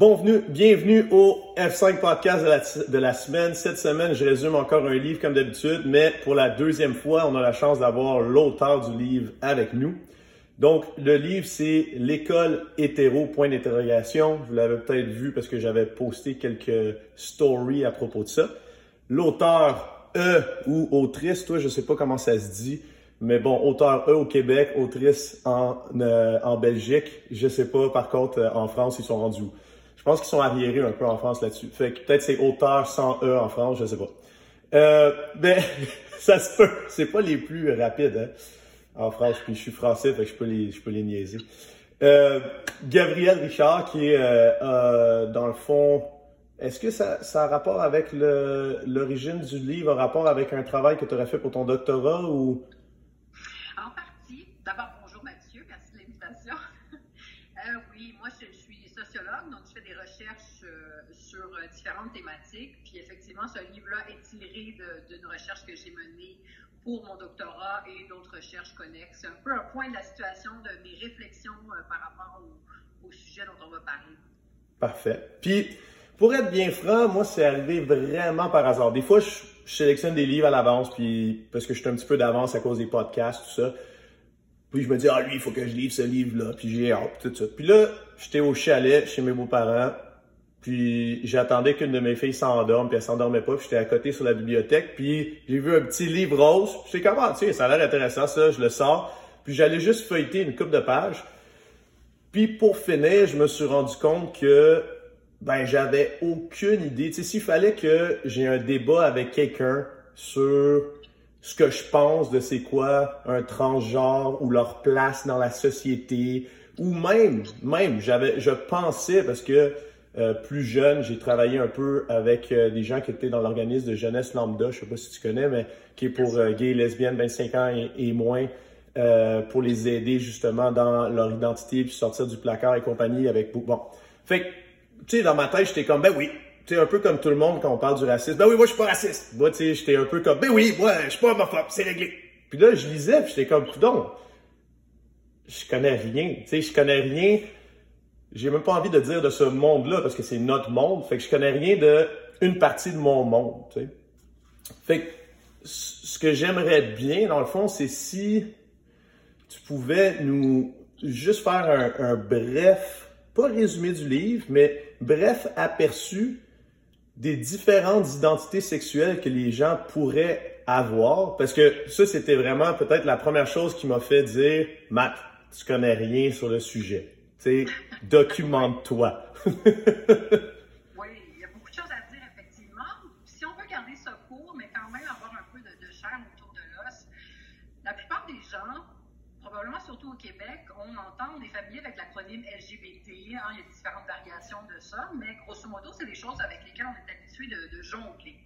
Bienvenue, bienvenue au F5 podcast de la, semaine. Cette semaine, je résume encore un livre comme d'habitude, mais pour la deuxième fois, on a la chance d'avoir l'auteur du livre avec nous. Donc, le livre, c'est L'école hétéro, point d'interrogation. Vous l'avez peut-être vu parce que j'avais posté quelques stories à propos de ça. L'auteur E ou autrice, toi, je sais pas comment ça se dit, mais bon, auteur E au Québec, autrice en, euh, en Belgique. Je sais pas, par contre, euh, en France, ils sont rendus où? Je pense qu'ils sont arriérés un peu en France là-dessus. Fait que peut-être c'est auteur sans E en France, je sais pas. Euh, ben, ça se peut. C'est pas les plus rapides hein, en France. Puis je suis français, fait que je peux les, je peux les niaiser. Euh, Gabriel Richard, qui est euh, euh, dans le fond, est-ce que ça, ça a rapport avec l'origine du livre, un rapport avec un travail que tu aurais fait pour ton doctorat ou thématiques. Puis effectivement, ce livre-là est tiré d'une recherche que j'ai menée pour mon doctorat et d'autres recherches connexes. C'est un peu un point de la situation de mes réflexions euh, par rapport au, sujet dont on va parler. Parfait. Puis, pour être bien franc, moi, c'est arrivé vraiment par hasard. Des fois, je, sélectionne des livres à l'avance, puis parce que je suis un petit peu d'avance à cause des podcasts, tout ça. Puis je me dis, ah lui, il faut que je livre ce livre-là, puis j'ai hâte, tout ça. Puis là, j'étais au chalet chez mes beaux-parents, puis j'attendais qu'une de mes filles s'endorme, puis elle s'endormait pas, puis j'étais à côté sur la bibliothèque, puis j'ai vu un petit livre rose, puis c'est comment, tu sais, ça a l'air intéressant ça, je le sors, puis j'allais juste feuilleter une coupe de pages. Puis pour finir, je me suis rendu compte que ben j'avais aucune idée, tu sais, s'il fallait que j'ai un débat avec quelqu'un sur ce que je pense de c'est quoi un transgenre ou leur place dans la société, ou même, même, j'avais, je pensais parce que euh, plus jeune, j'ai travaillé un peu avec euh, des gens qui étaient dans l'organisme de jeunesse lambda, je sais pas si tu connais, mais qui est pour euh, gays, lesbiennes, 25 ans et, moins, pour les aider justement dans leur identité puis sortir du placard et compagnie avec bon. Fait tu sais dans ma tête, j'étais comme ben oui, tu sais un peu comme tout le monde quand on parle du racisme. Ben oui, moi je suis pas raciste. Moi tu sais, j'étais un peu comme ben oui, moi je suis pas homophobe, c'est réglé. Puis là, je lisais, puis j'étais comme coudon. Je connais rien, tu sais, je connais rien j'ai même pas envie de dire de ce monde-là parce que c'est notre monde. Fait que je connais rien de une partie de mon monde. Fait que ce que j'aimerais bien, dans le fond, c'est si tu pouvais nous juste faire un, bref, pas résumé du livre, mais bref aperçu des différentes identités sexuelles que les gens pourraient avoir. Parce que ça, c'était vraiment peut-être la première chose qui m'a fait dire, Matt, tu connais rien sur le sujet. Sais, documente-toi. oui, il y a beaucoup de choses à dire, effectivement. Si on veut garder ça court, mais quand même avoir un peu de, chair autour de l'os, la plupart des gens, probablement surtout au Québec, on entend, on est familier avec l'acronyme LGBT. Hein, il y a différentes variations de ça, mais grosso modo, c'est des choses avec lesquelles on est habitué de, jongler.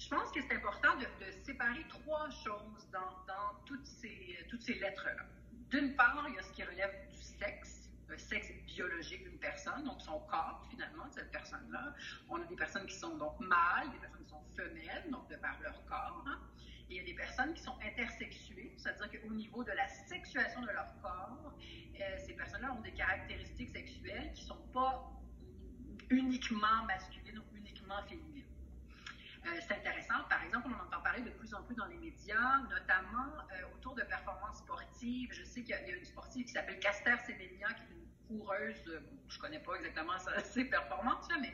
Je pense que c'est important de, séparer trois choses dans, dans toutes ces, toutes ces lettres-là. D'une part, il y a ce qui relève du sexe le sexe biologique d'une personne, donc son corps finalement de cette personne-là. On a des personnes qui sont donc mâles, des personnes qui sont femelles, donc de par leur corps. Il y a des personnes qui sont intersexuées, c'est-à-dire qu'au niveau de la sexuation de leur corps, euh, ces personnes-là ont des caractéristiques sexuelles qui ne sont pas uniquement masculines ou uniquement féminines. Euh, c'est intéressant. Par exemple, on entend parler de plus en plus dans les médias, notamment euh, autour de performances sportives. Je sais qu'il y, a une sportive qui s'appelle Caster Semenya, qui est coureuse, euh, je connais pas exactement ses performances, mais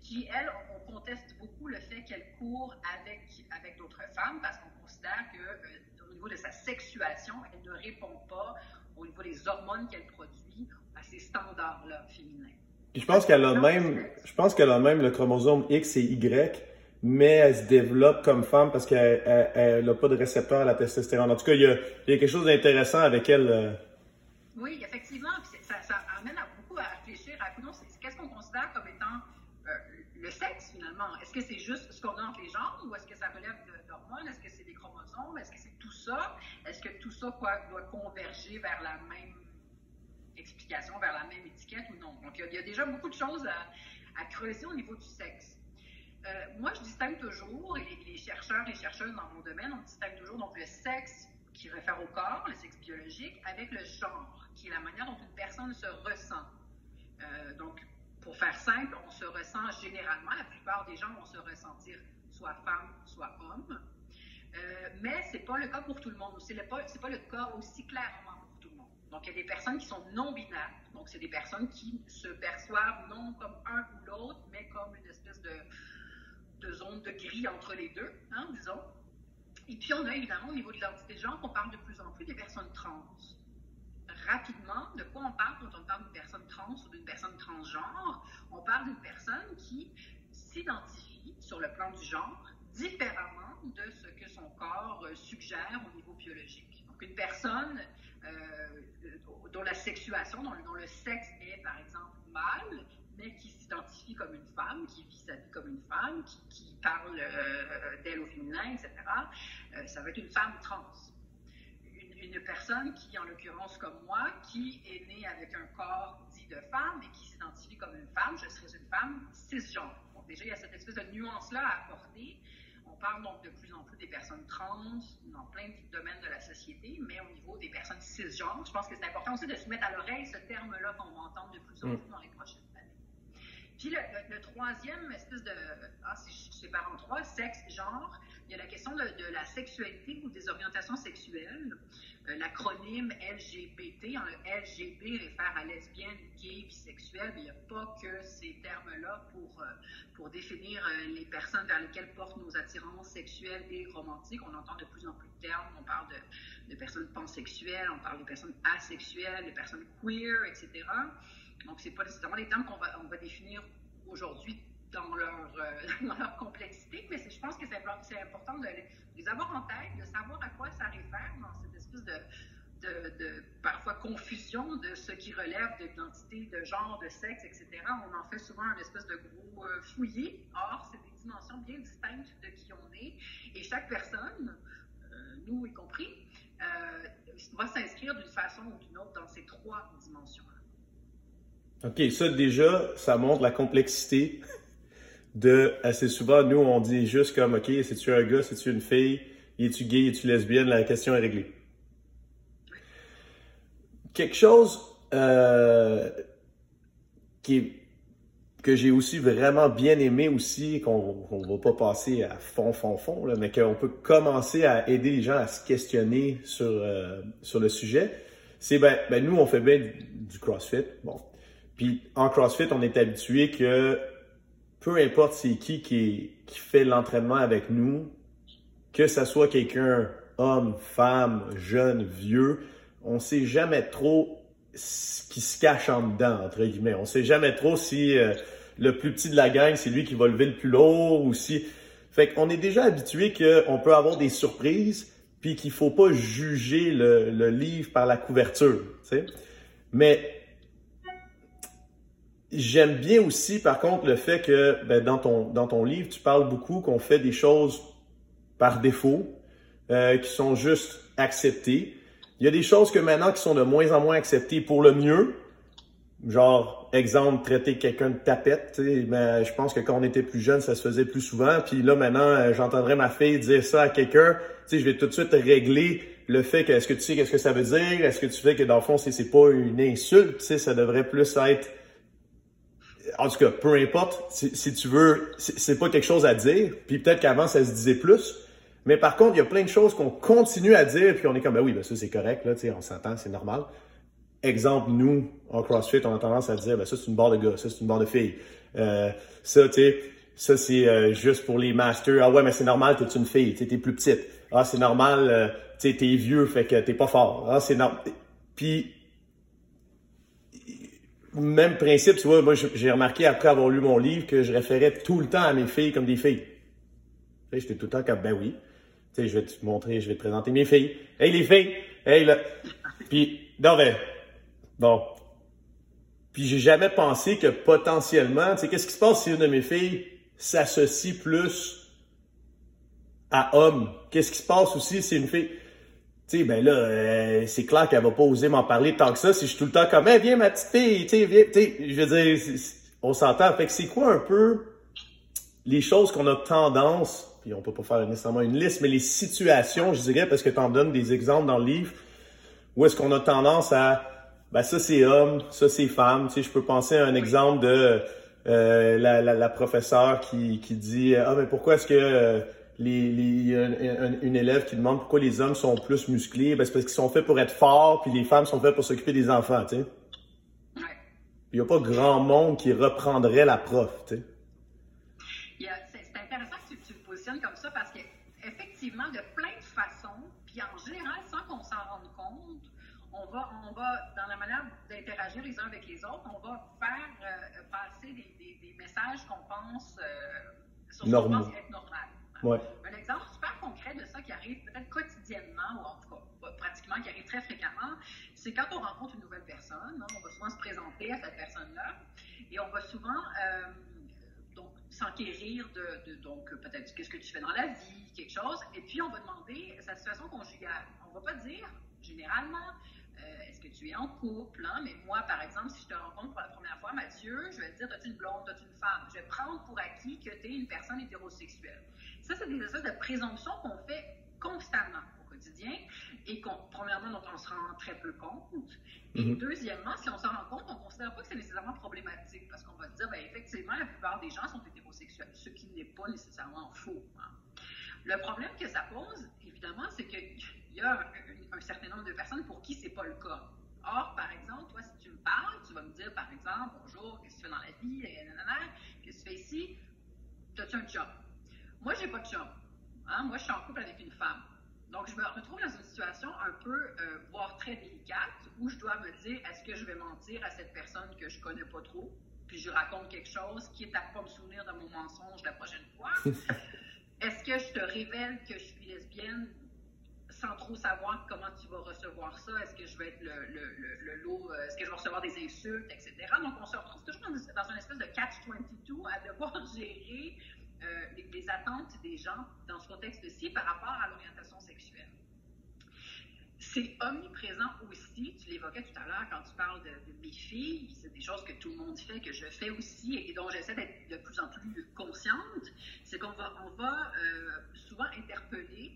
qui, elle, on, conteste beaucoup le fait qu'elle court avec, avec d'autres femmes parce qu'on considère que euh, au niveau de sa sexuation, elle ne répond pas au niveau des hormones qu'elle produit à ces standards-là féminins. je pense qu'elle a même, je pense qu'elle a même le chromosome X et Y, mais elle se développe comme femme parce qu'elle n'a pas de récepteur à la testostérone. En tout cas, il y a, quelque chose d'intéressant avec elle. Euh. Oui, effectivement qu'est-ce qu'on considère comme étant euh, le sexe finalement? Est-ce que c'est juste ce qu'on a entre les jambes ou est-ce que ça relève d'hormones? Est-ce que c'est des chromosomes? Est-ce que c'est tout ça? Est-ce que tout ça doit converger vers la même explication, vers la même étiquette ou non? Donc, il y, a, déjà beaucoup de choses à, creuser au niveau du sexe. Euh, moi, je distingue toujours, et les, chercheurs et chercheuses dans mon domaine, on distingue toujours donc le sexe qui réfère au corps, le sexe biologique, avec le genre, qui est la manière dont une personne se ressent. Euh, donc, pour faire simple, on se ressent généralement, la plupart des gens vont se ressentir soit femme, soit homme. Euh, mais ce n'est pas le cas pour tout le monde. Ce n'est pas, le cas aussi clairement pour tout le monde. Donc, il y a des personnes qui sont non-binaires. Donc, c'est des personnes qui se perçoivent non comme un ou l'autre, mais comme une espèce de, de zone de gris entre les deux, hein, disons. Et puis, on a évidemment au niveau de l'identité de genre, on parle de plus en plus des personnes trans. Rapidement, de quoi on parle quand on parle d'une personne trans ou d'une personne transgenre? On parle d'une personne qui s'identifie sur le plan du genre différemment de ce que son corps euh, suggère au niveau biologique. Donc, une personne euh, dont la sexuation, dont, le sexe est, par exemple, mâle, mais qui s'identifie comme une femme, qui vit sa vie comme une femme, qui, parle euh, d'elle au féminin, etc., ça va être une femme trans. Une, une, personne qui, en l'occurrence comme moi, qui est née avec un corps dit de femme et qui s'identifie comme une femme, je serais une femme cisgenre. Donc déjà, il y a cette espèce de nuance-là à apporter parle donc de plus en plus des personnes trans dans plein de domaines de la société, mais au niveau des personnes cisgenres, je pense que c'est important aussi de se mettre à l'oreille ce terme-là qu'on va entendre de plus en mm. plus dans les prochaines. Puis le, troisième espèce de, ah, je sépare en trois, sexe, genre, il y a la question de, la sexualité ou des orientations sexuelles. Euh, l'acronyme LGBT, LGB réfère à lesbienne, gay, bisexuel, mais il n'y a pas que ces termes-là pour, euh, pour définir euh, les personnes vers lesquelles portent nos attirances sexuelles et romantiques. On entend de plus en plus de termes. On parle de personnes pansexuelles, on parle de personnes asexuelles, de personnes queer, etc. Donc, ce n'est pas nécessairement les termes qu'on va, on va définir aujourd'hui dans leur, dans leur complexité, mais je pense que c'est important de les avoir en tête, de savoir à quoi ça réfère dans cette espèce de, de, de parfois confusion de ce qui relève d'identité, de genre, de sexe, etc. On en fait souvent un espèce de gros euh, fouillis. Or, c'est des dimensions bien distinctes de qui on est. Et chaque personne, euh, nous y compris, euh, va s'inscrire d'une façon ou d'une autre dans ces trois dimensions-là. OK, ça déjà, ça montre la complexité de assez souvent, nous, on dit juste comme, OK, c'est-tu un gars, c'est-tu une fille, es-tu gay, es-tu lesbienne, la question est réglée. Quelque chose euh, qui que j'ai aussi vraiment bien aimé aussi, qu'on ne va pas passer à fond, fond, fond, là, mais qu'on peut commencer à aider les gens à se questionner sur, euh, sur le sujet, c'est ben, ben nous, on fait bien du CrossFit. Bon. Puis en CrossFit, on est habitué que peu importe c'est qui, qui fait l'entraînement avec nous, que ce soit quelqu'un, homme, femme, jeune, vieux, on sait jamais trop ce qui se cache en dedans, entre guillemets. On sait jamais trop si euh, le plus petit de la gang, c'est lui qui va lever le plus lourd ou si... Fait qu'on est déjà habitué qu'on peut avoir des surprises, puis qu'il faut pas juger le, le livre par la couverture, tu sais. Mais J'aime bien aussi, par contre, le fait que ben, dans, ton, dans ton livre, tu parles beaucoup qu'on fait des choses par défaut, euh, qui sont juste acceptées. Il y a des choses que maintenant qui sont de moins en moins acceptées pour le mieux. Genre, exemple, traiter quelqu'un de tapette. Ben, je pense que quand on était plus jeune, ça se faisait plus souvent. Puis là, maintenant, euh, j'entendrais ma fille dire ça à quelqu'un. Je vais tout de suite régler le fait que, est-ce que tu sais qu'est-ce que ça veut dire? Est-ce que tu fais que dans le fond, c'est pas une insulte? Ça devrait plus être en tout cas, peu importe, si, tu veux, c'est pas quelque chose à dire, puis peut-être qu'avant ça se disait plus, mais par contre, il y a plein de choses qu'on continue à dire, puis on est comme, ben oui, ben ça c'est correct, là, on s'entend, c'est normal. Exemple, nous, en CrossFit, on a tendance à dire, ben ça c'est une barre de gars, ça c'est une barre de filles. Euh, ça, tu sais, ça c'est euh, juste pour les masters. Ah ouais, mais c'est normal, t'es une fille, t'es plus petite. Ah, c'est normal, euh, tu sais, t'es vieux, fait que t'es pas fort. Ah, c'est normal. Puis même principe, tu vois, moi j'ai remarqué après avoir lu mon livre que je référais tout le temps à mes filles comme des filles. Tu sais, j'étais tout le temps comme, ben oui. Tu sais, je vais te montrer, je vais te présenter mes filles. Hey les filles! Hey là! Puis, non bon. Puis j'ai jamais pensé que potentiellement, tu sais, qu'est-ce qui se passe si une de mes filles s'associe plus à homme? Qu'est-ce qui se passe aussi si une fille sais, ben là, euh, c'est clair qu'elle va pas oser m'en parler tant que ça. Si je suis tout le temps comme, hey, viens ma petite fille, tu sais, viens, tu sais, je veux dire, on s'entend. Fait que c'est quoi un peu les choses qu'on a tendance, puis on peut pas faire nécessairement une liste, mais les situations, je dirais, parce que tu en donnes des exemples dans le livre, où est-ce qu'on a tendance à, ben ça c'est homme, ça c'est femme, tu sais, je peux penser à un exemple de, euh, la, la, la, professeure qui, qui dit Ah, mais pourquoi est-ce que euh, les, les, une, une, élève qui demande pourquoi les hommes sont plus musclés? Ben, c'est parce qu'ils sont faits pour être forts, puis les femmes sont faites pour s'occuper des enfants, tu sais. Il n'y a pas grand monde qui reprendrait la prof, tu sais. C'est intéressant que tu, tu, le positionnes comme ça parce qu'effectivement, de plein de façons, puis en général, sans qu'on s'en rende compte, on va, on va, dans la manière d'interagir les uns avec les autres, on va faire euh, passer des, des, des messages qu'on pense, euh, sur Normaux. être normal. Un exemple super concret de ça qui arrive peut-être quotidiennement, ou en tout cas pratiquement, qui arrive très fréquemment, c'est quand on rencontre une nouvelle personne, hein, on va souvent se présenter à cette personne-là, et on va souvent euh, s'enquérir de, de, donc peut-être qu'est-ce que tu fais dans la vie, quelque chose, et puis on va demander sa situation conjugale. On va pas dire généralement euh, est-ce que tu es en couple? Hein? Mais moi, par exemple, si je te rencontre pour la première fois, Mathieu, je vais te dire, as-tu une blonde, as-tu une femme? Je vais prendre pour acquis que tu es une personne hétérosexuelle. Ça, c'est des espèces de présomptions qu'on fait constamment au quotidien et qu'on, premièrement, dont on se rend très peu compte. Et Mhm. deuxièmement, si on s'en rend compte, on ne considère pas que c'est nécessairement problématique parce qu'on va se dire, ben, effectivement, la plupart des gens sont hétérosexuels, ce qui n'est pas nécessairement faux. hein. Le problème que ça pose, évidemment, c'est qu'il y a un, un certain nombre de personnes pour qui c'est pas le cas. Or, par exemple, toi, si tu me parles, tu vas me dire, par exemple, bonjour, qu'est-ce que tu fais dans la vie, nanana, qu'est-ce que tu fais ici, as-tu un chum? Moi, j'ai pas de chum. Hein? Moi, je suis en couple avec une femme. Donc, je me retrouve dans une situation un peu, euh, voire très délicate, où je dois me dire, est-ce que je vais mentir à cette personne que je connais pas trop, puis je lui raconte quelque chose, quitte à pas me souvenir de mon mensonge la prochaine fois? est-ce que je te révèle que je suis lesbienne sans trop savoir comment tu vas recevoir ça? Est-ce que je vais être le, lot? euh, Est-ce que je vais recevoir des insultes, etc.? Donc, on se retrouve toujours dans, une espèce de catch-22 à devoir gérer euh, les, attentes des gens dans ce contexte-ci par rapport à l'orientation sexuelle. C'est omniprésent aussi, tu l'évoquais tout à l'heure quand tu parles de, de mes filles, c'est des choses que tout le monde fait, que je fais aussi et dont j'essaie d'être de plus en plus consciente, c'est qu'on va, euh, souvent interpeller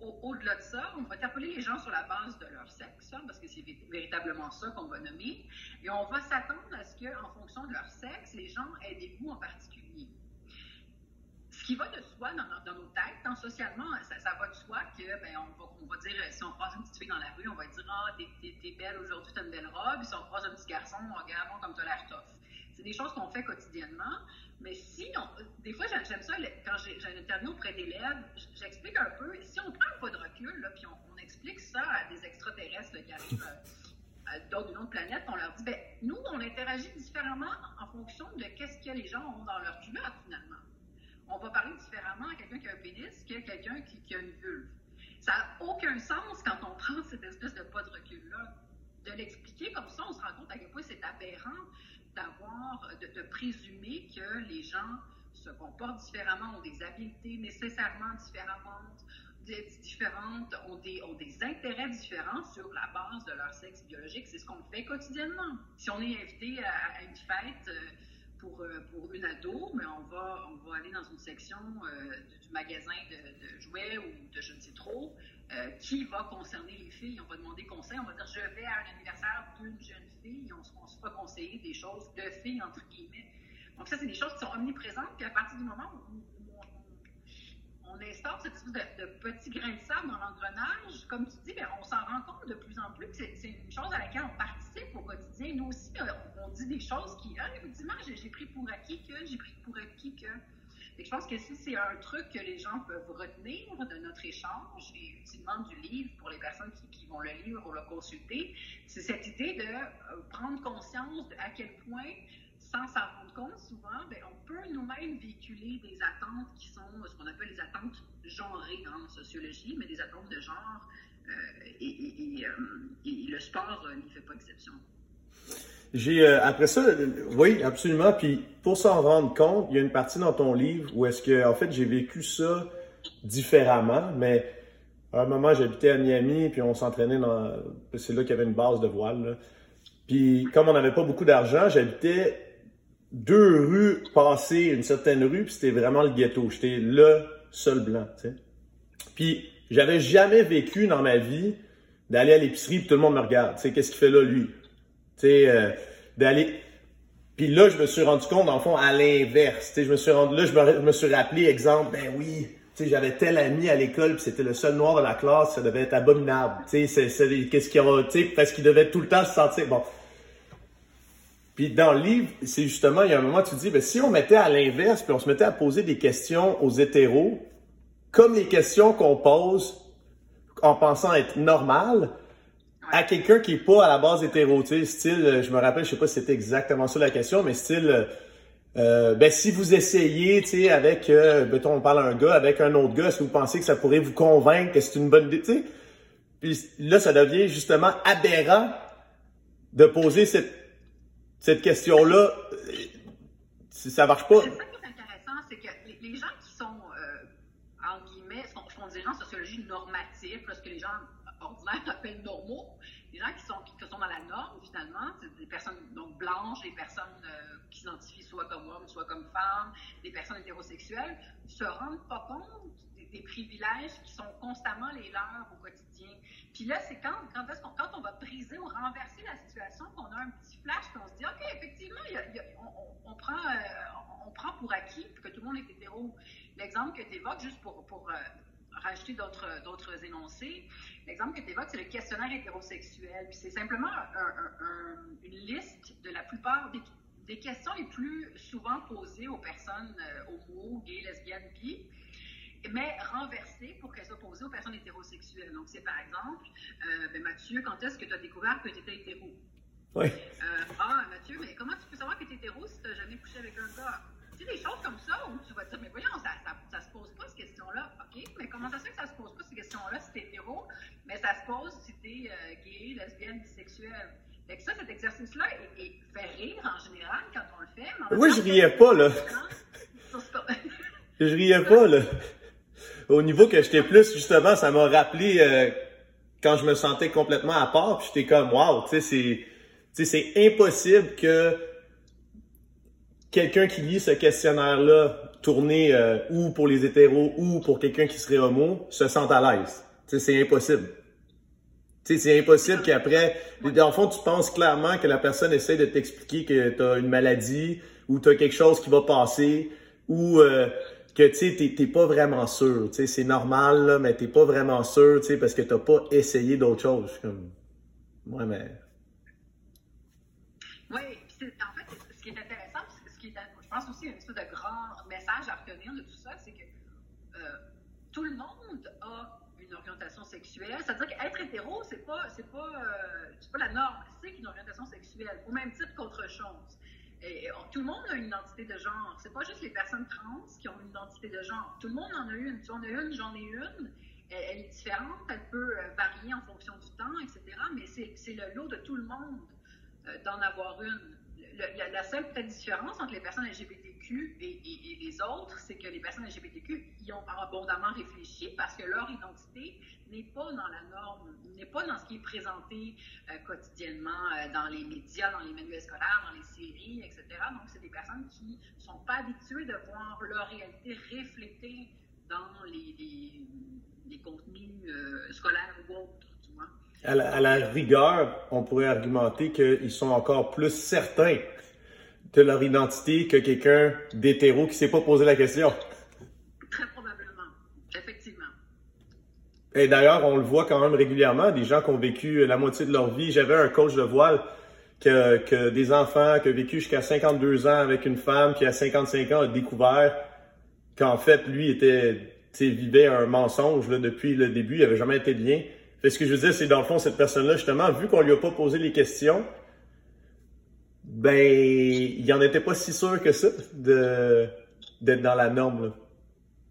au-delà de ça, on va interpeller les gens sur la base de leur sexe, hein, parce que c'est vé- véritablement ça qu'on va nommer, et on va s'attendre à ce qu'en fonction de leur sexe, les gens aient des goûts en particulier. Ce qui va de soi dans, nos têtes, hein, socialement, ça, va de soi que, ben, on, va, dire, si on croise une petite fille dans la rue, on va dire, ah, t'es, t'es- belle aujourd'hui, t'as une belle robe, si on croise un petit garçon, on regarde, bon, comme t'as l'air tough. C'est des choses qu'on fait quotidiennement, mais si on, des fois, j'aime ça, quand j'ai interview auprès d'élèves, j'explique un peu, si on prend un pas de recul, là, puis on, explique ça à des extraterrestres qui arrivent euh, d'autres- d'une autre planète, on leur dit, ben, nous, on interagit différemment en fonction de qu'est-ce que les gens ont dans leur culotte, finalement. On va parler différemment à quelqu'un qui a un pénis qu'à quelqu'un qui, qui a une vulve. Ça n'a aucun sens quand on prend cette espèce de pas de recul-là. De l'expliquer comme ça, on se rend compte à quel point c'est aberrant d'avoir, de, présumer que les gens se comportent différemment, ont des habiletés nécessairement différentes, di- différentes ont, des, ont des intérêts différents sur la base de leur sexe biologique. C'est ce qu'on fait quotidiennement. Si on est invité à, à une fête euh, pour, euh, pour une ado, mais on va, on va aller dans une section euh, du, magasin de, jouets ou de je ne sais trop, euh, qui va concerner les filles. On va demander conseil, on va dire je vais à un anniversaire d'une jeune fille, on, se- fera conseiller des choses de filles, entre guillemets. Donc ça, c'est des choses qui sont omniprésentes, puis à partir du moment où, on, instaure cette espèce de, de petit grain de sable dans l'engrenage, comme tu dis, bien, on s'en rend compte de plus en plus que c'est une chose à laquelle on participe au quotidien. Nous aussi, euh, on, dit des choses qui, ah, effectivement, j'ai pris pour acquis que, j'ai pris pour acquis que. Que je pense que si c'est un truc que les gens peuvent retenir de notre échange et utilement du livre pour les personnes qui, vont le lire ou le consulter, c'est cette idée de euh, prendre conscience de à quel point, sans s'en rendre compte souvent, ben, on peut nous-mêmes véhiculer des attentes qui sont ce qu'on appelle les attentes genrées en sociologie, mais des attentes de genre. Euh, euh, et le sport euh, n'y fait pas exception. J'ai après ça, oui, absolument. Puis pour s'en rendre compte, il y a une partie dans ton livre où est-ce que, en fait, j'ai vécu ça différemment, mais à un moment, j'habitais à Miami, puis on s'entraînait dans, c'est là qu'il y avait une base de voile. Puis comme on n'avait pas beaucoup d'argent, j'habitais deux rues passées une certaine rue, puis c'était vraiment le ghetto. J'étais le seul blanc. Puis j'avais jamais vécu dans ma vie d'aller à l'épicerie puis tout le monde me regarde. Tu sais, qu'est-ce qu'il fait là, lui? Tu sais, euh, d'aller. Puis là, je me suis rendu compte, le fond, à l'inverse. Je me suis rendu, là, je me, je me suis rappelé, exemple, ben oui, j'avais tel ami à l'école, puis c'était le seul noir de la classe, ça devait être abominable. Tu sais, c'est, qu'est-ce qu'il a, tu sais, parce qu'il devait tout le temps se sentir, bon. Puis dans le livre, c'est justement, il y a un moment, tu dis, ben, si on mettait à l'inverse, puis on se mettait à poser des questions aux hétéros, comme les questions qu'on pose en pensant être normales, à quelqu'un qui est pas à la base hétéro, style, je me rappelle, je sais pas si c'était exactement ça la question, mais style, euh, ben si vous essayez, tu sais, avec, euh, mettons, on parle à un gars, avec un autre gars, est-ce que vous pensez que ça pourrait vous convaincre que c'est une bonne idée, tu sais? Puis là, ça devient justement aberrant de poser cette, cette question-là. Si ça marche pas. C'est ça qui est intéressant, c'est que les, gens qui sont, euh, en guillemets, sociologie normative, parce que les gens ordinaires appellent normaux, les gens qui sont, qui, sont dans la norme, finalement, des personnes donc blanches, des personnes euh, qui s'identifient soit comme hommes, soit comme femmes, des personnes hétérosexuelles, se rendent pas compte des, privilèges qui sont constamment les leurs au quotidien. Puis là, c'est quand, quand, qu'on, quand on va briser ou renverser la situation qu'on a un petit flash, qu'on se dit, OK, effectivement, on, on, prend, euh, on, prend pour acquis que tout le monde est hétéro. L'exemple que tu évoques, juste pour, pour euh, rajouter d'autres, d'autres énoncés, l'exemple que tu évoques, c'est le questionnaire hétérosexuel. Puis c'est simplement une liste de la plupart des, des, questions les plus souvent posées aux personnes euh, homo, gays, lesbiennes, bi, mais renversées pour qu'elles soient posées aux personnes hétérosexuelles. Donc c'est par exemple, euh, ben, Mathieu, quand est-ce que tu as découvert que tu étais hétéro? Oui. Euh, ah, Mathieu, mais comment tu peux savoir que tu es hétéro si tu n'as jamais couché avec un gars? Des choses comme ça où tu vas te dire, mais voyons, ça, ça, ça se pose pas cette question-là. OK, mais comment ça se fait que ça se pose pas cette question-là si t'es hétéro, mais ça se pose si t'es euh, gay, lesbienne, bisexuelle. Fait que ça, cet exercice-là, il, fait rire en général quand on le fait. Mais oui, je riais pas, là. je riais pas, là. Au niveau que j'étais plus, justement, ça m'a rappelé euh, quand je me sentais complètement à part, puis j'étais comme, wow, tu sais, c'est, c'est impossible que quelqu'un qui lit ce questionnaire-là, tourné euh, ou pour les hétéros ou pour quelqu'un qui serait homo, se sente à l'aise. C'est impossible. C'est impossible qu'après, dans le fond, tu penses clairement que la personne essaie de t'expliquer que tu as une maladie ou tu as quelque chose qui va passer ou euh, que tu n'es pas vraiment sûr. C'est normal, là, mais tu pas vraiment sûr parce que tu n'as pas essayé d'autre chose. Comme... Ouais, mais pense aussi une espèce de grand message à retenir de tout ça, c'est que euh, tout le monde a une orientation sexuelle. C'est-à-dire qu'être hétéro, c'est pas, c'est pas, euh, pas la norme, c'est une orientation sexuelle, au même titre qu'autre chose. Et, tout le monde a une identité de genre. C'est pas juste les personnes trans qui ont une identité de genre. Tout le monde en a une. Tu en as une, j'en ai une. Elle, est différente, elle peut euh, varier en fonction du temps, etc. Mais c'est le lot de tout le monde d'en avoir une la, seule différence entre les personnes LGBTQ et, les autres, c'est que les personnes LGBTQ y ont abondamment réfléchi parce que leur identité n'est pas dans la norme, n'est pas dans ce qui est présenté euh, quotidiennement euh, dans les médias, dans les manuels scolaires, dans les séries, etc. Donc, c'est des personnes qui ne sont pas habituées de voir leur réalité reflétée dans les, les, contenus euh, scolaires ou autres, À la, rigueur, on pourrait argumenter qu'ils sont encore plus certains de leur identité que quelqu'un d'hétéro qui ne s'est pas posé la question. Très probablement, effectivement. Et d'ailleurs, on le voit quand même régulièrement, des gens qui ont vécu la moitié de leur vie. J'avais un coach de voile que, que des enfants qui ont vécu jusqu'à 52 ans avec une femme qui à 55 ans a découvert qu'en fait, lui était, vivait un mensonge là, depuis le début, il n'avait jamais été de lien. Ce que je veux dire, c'est dans le fond, cette personne-là, justement, vu qu'on lui a pas posé les questions, ben, il en était pas si sûr que ça d'être dans la norme.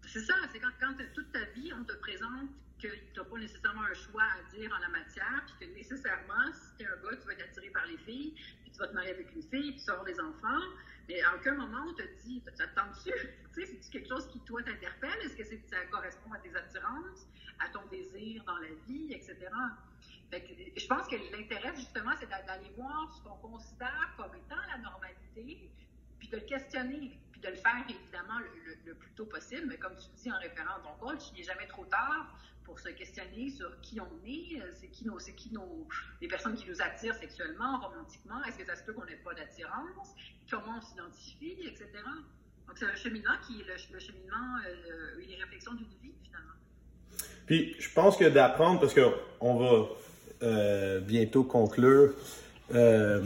C'est ça, c'est quand, toute ta vie, on te présente que tu n'as pas nécessairement un choix à dire en la matière, puis que nécessairement, si tu es un gars, tu vas être attiré par les filles, puis tu vas te marier avec une fille, puis tu vas avoir des enfants. Mais à aucun moment, on te dit, t'attends-tu? tu sais, c'est-tu quelque chose qui, toi, t'interpelle? Est-ce que ça correspond à tes attirances? à ton désir dans la vie, etc. je pense que l'intérêt, justement, c'est d'aller voir ce qu'on considère comme étant la normalité, puis de le questionner, puis de le faire évidemment le, plus tôt possible, mais comme tu dis en référant à ton coach, il n'est jamais trop tard pour se questionner sur qui on est, c'est qui nos, c'est qui nos, les personnes qui nous attirent sexuellement, romantiquement, est-ce que ça se peut qu'on n'ait pas d'attirance, comment on s'identifie, etc. Donc c'est un cheminement qui est le, cheminement, euh, les réflexions d'une vie finalement. Puis je pense que d'apprendre, parce qu'on va euh, bientôt conclure, euh,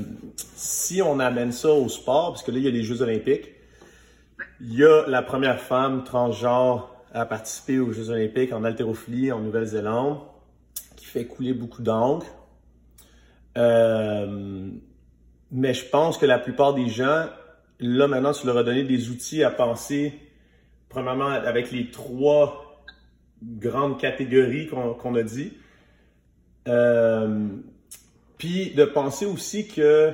si on amène ça au sport, parce que là il y a les Jeux olympiques, il y a la première femme transgenre à participer aux Jeux olympiques en haltérophilie en Nouvelle-Zélande, qui fait couler beaucoup d'encre. Euh, mais je pense que la plupart des gens, là maintenant, tu leur as donné des outils à penser, premièrement avec les trois grandes catégories qu'on a dit. Euh, puis de penser aussi que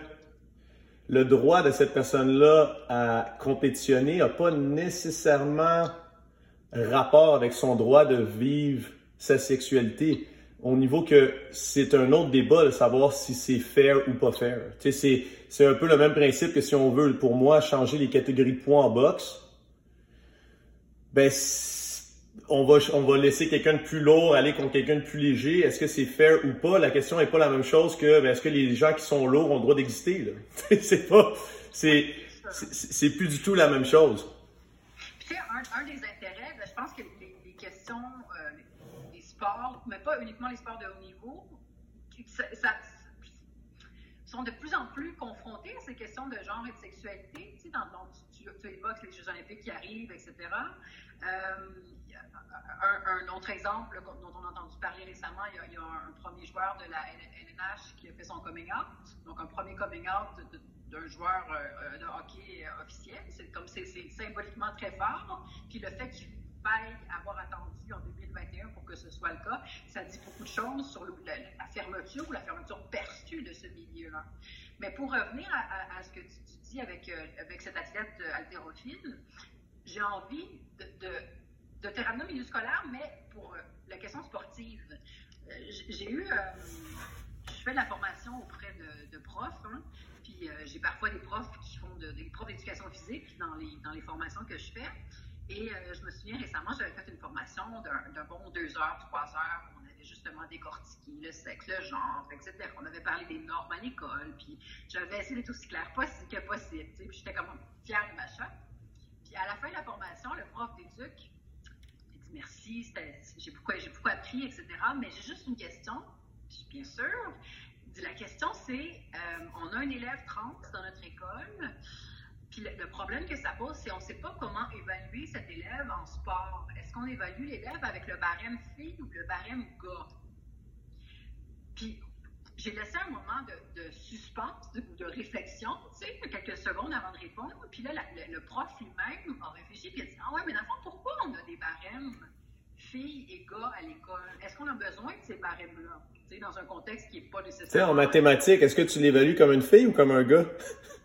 le droit de cette personne-là à compétitionner n'a pas nécessairement rapport avec son droit de vivre sa sexualité. Au niveau que c'est un autre débat de savoir si c'est fair ou pas fair. Sais, c'est un peu le même principe que si on veut, pour moi, changer les catégories de points en boxe. Ben, on va, laisser quelqu'un de plus lourd aller contre quelqu'un de plus léger. Est-ce que c'est fair ou pas? La question n'est pas la même chose que, ben, est-ce que les gens qui sont lourds ont le droit d'exister, c'est pas, c'est, plus du tout la même chose. Un, des intérêts, ben, je pense que les, questions, euh, les, sports, mais pas uniquement les sports de haut niveau, sont de plus en plus confrontés à ces questions de genre et de sexualité. Tu sais, dans, tu, tu, évoques les Jeux olympiques qui arrivent, etc. Euh, un, autre exemple dont on a entendu parler récemment, il y a, un, premier joueur de la LNH qui a fait son coming out, donc un premier coming out d'un joueur euh, de hockey euh, officiel. C'est comme c'est symboliquement très fort. Puis le fait qu'il faille avoir attendu en 2021 pour que ce soit le cas, ça dit beaucoup de choses sur la, fermeture ou la fermeture perçue de ce milieu-là. Mais pour revenir à, ce que tu, dis avec, avec cet athlète haltérophile, j'ai envie de de terrain milieu scolaire, mais pour euh, la question sportive. Euh, j'ai eu, euh, je fais de la formation auprès de, profs, hein, puis j'ai parfois des profs qui font des profs d'éducation physique dans les, dans les formations que je fais. Et je me souviens récemment, j'avais fait une formation d'un bon deux heures, trois heures, où on avait justement décortiqué le sexe, le genre, etc. On avait parlé des normes à l'école, puis j'avais essayé d'être aussi clair possible que possible, puis j'étais comme fière de ma chatte. Puis à la fin de la formation, le prof d'éduc merci, j'ai beaucoup, beaucoup, appris, etc. Mais j'ai juste une question, bien sûr. La question, c'est, euh, on a un élève trans dans notre école, puis le, problème que ça pose, c'est on ne sait pas comment évaluer cet élève en sport. Est-ce qu'on évalue l'élève avec le barème fille ou le barème gars? Puis j'ai laissé un moment de, suspense ou de, réflexion, tu sais, quelques secondes avant de répondre. Puis là, le, prof lui-même a réfléchi et a dit Ah ouais, mais dans le fond, pourquoi on a des barèmes filles et gars à l'école? Est-ce qu'on a besoin de ces barèmes-là? Tu sais, dans un contexte qui n'est pas nécessaire. Tu sais, en mathématiques, est-ce que tu l'évalues comme une fille ou comme un gars?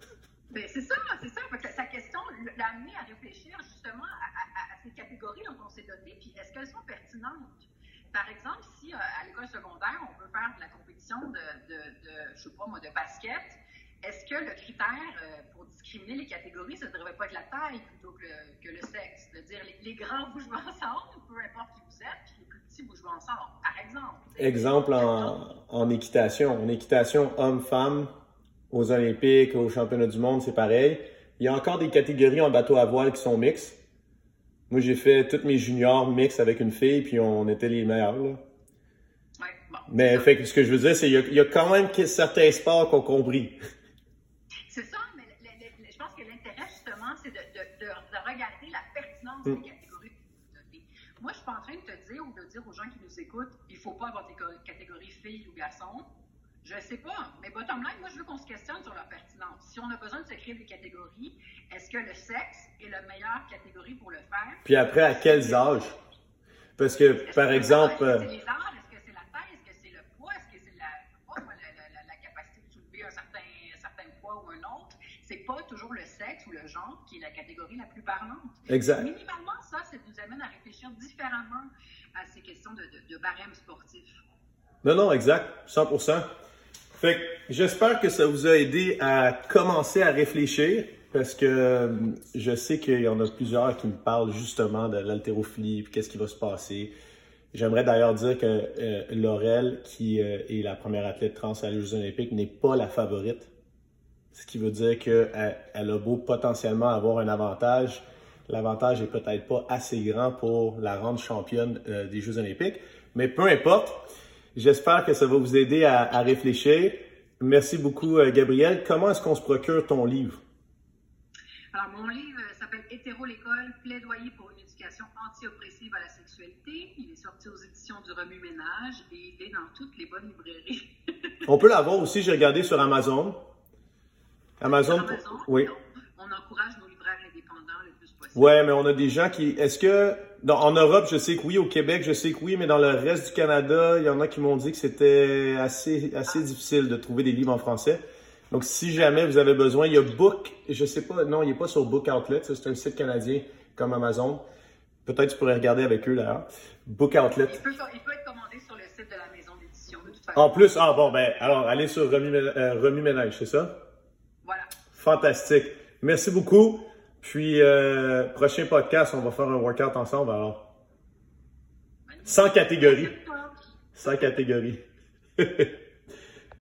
Ben, c'est ça, c'est ça. sa question l'a amené à réfléchir justement à, ces catégories dont on s'est doté, puis est-ce qu'elles sont pertinentes? Par exemple, si euh, à l'école secondaire, on veut faire de la de, de, je sais pas moi, de basket, est-ce que le critère euh, pour discriminer les catégories, ça ne devrait pas être la taille plutôt que, que le sexe? C'est-à-dire, les, grands, vous ensemble, peu importe qui vous êtes, puis les plus petits, vous ensemble, par exemple. Exemple en, en équitation. En équitation homme-femme, aux Olympiques, aux Championnats du monde, c'est pareil. Il y a encore des catégories en bateau à voile qui sont mixtes. Moi, j'ai fait toutes mes juniors mixtes avec une fille, puis on était les meilleurs. Là. Mais fait, ce que je veux dire, c'est qu'il y, a quand même certains sports qu'on compris. C'est ça, mais je pense que l'intérêt, justement, c'est de, de, de, regarder la pertinence des mm. catégories Moi, je suis pas en train de te dire ou de dire aux gens qui nous écoutent, il faut pas avoir des catégories filles ou garçons. Je ne sais pas, mais bottom line, moi, je veux qu'on se questionne sur leur pertinence. Si on a besoin de se créer des catégories, est-ce que le sexe est la meilleure catégorie pour le faire? Puis après, à quels âges? Parce que, par exemple... C'est les âges, pas toujours le sexe ou le genre qui est la catégorie la plus parlante. Exact. Minimalement, ça, ça nous amène à réfléchir différemment à ces questions de, de, barème sportif. Non, non, exact, 100%. Fait j'espère que ça vous a aidé à commencer à réfléchir. parce que euh, je sais qu'il y en a plusieurs qui me parlent justement de l'haltérophilie qu'est-ce qui va se passer. J'aimerais d'ailleurs dire que euh, Laurel, qui euh, est la première athlète trans à les Jeux olympiques, n'est pas la favorite. Ce qui veut dire qu'elle elle a beau potentiellement avoir un avantage, l'avantage est peut-être pas assez grand pour la rendre championne des Jeux olympiques. Mais peu importe, j'espère que ça va vous aider à, à réfléchir. Merci beaucoup, euh, Gabriel. Comment est-ce qu'on se procure ton livre? Alors, mon livre euh, s'appelle Hétéro l'école, plaidoyer pour une éducation anti-oppressive à la sexualité. Il est sorti aux éditions du Remue Ménage et il est dans toutes les bonnes librairies. On peut l'avoir aussi, j'ai regardé sur Amazon. Amazon, oui. On, on encourage nos libraires indépendants le plus possible. Ouais, mais on a des gens qui. Est-ce que dans- en Europe, je sais que oui, au Québec, je sais que oui, mais dans le reste du Canada, il y en a qui m'ont dit que c'était assez assez difficile de trouver des livres en français. Donc, si jamais vous avez besoin, il y a Book, je sais pas, non, il n'est pas sur Book Outlet, c'est un site canadien comme Amazon. Peut-être tu pourrais regarder avec eux d'ailleurs. Book Outlet. Il peut, il peut être commandé sur le site de la maison d'édition. En plus, ah bon, ben, alors, allez sur Remu, Ménage- euh, Ménage, c'est ça? Voilà. Fantastique. Merci beaucoup. Puis, euh, prochain podcast, on va faire un workout ensemble alors. Sans catégorie. Sans catégorie.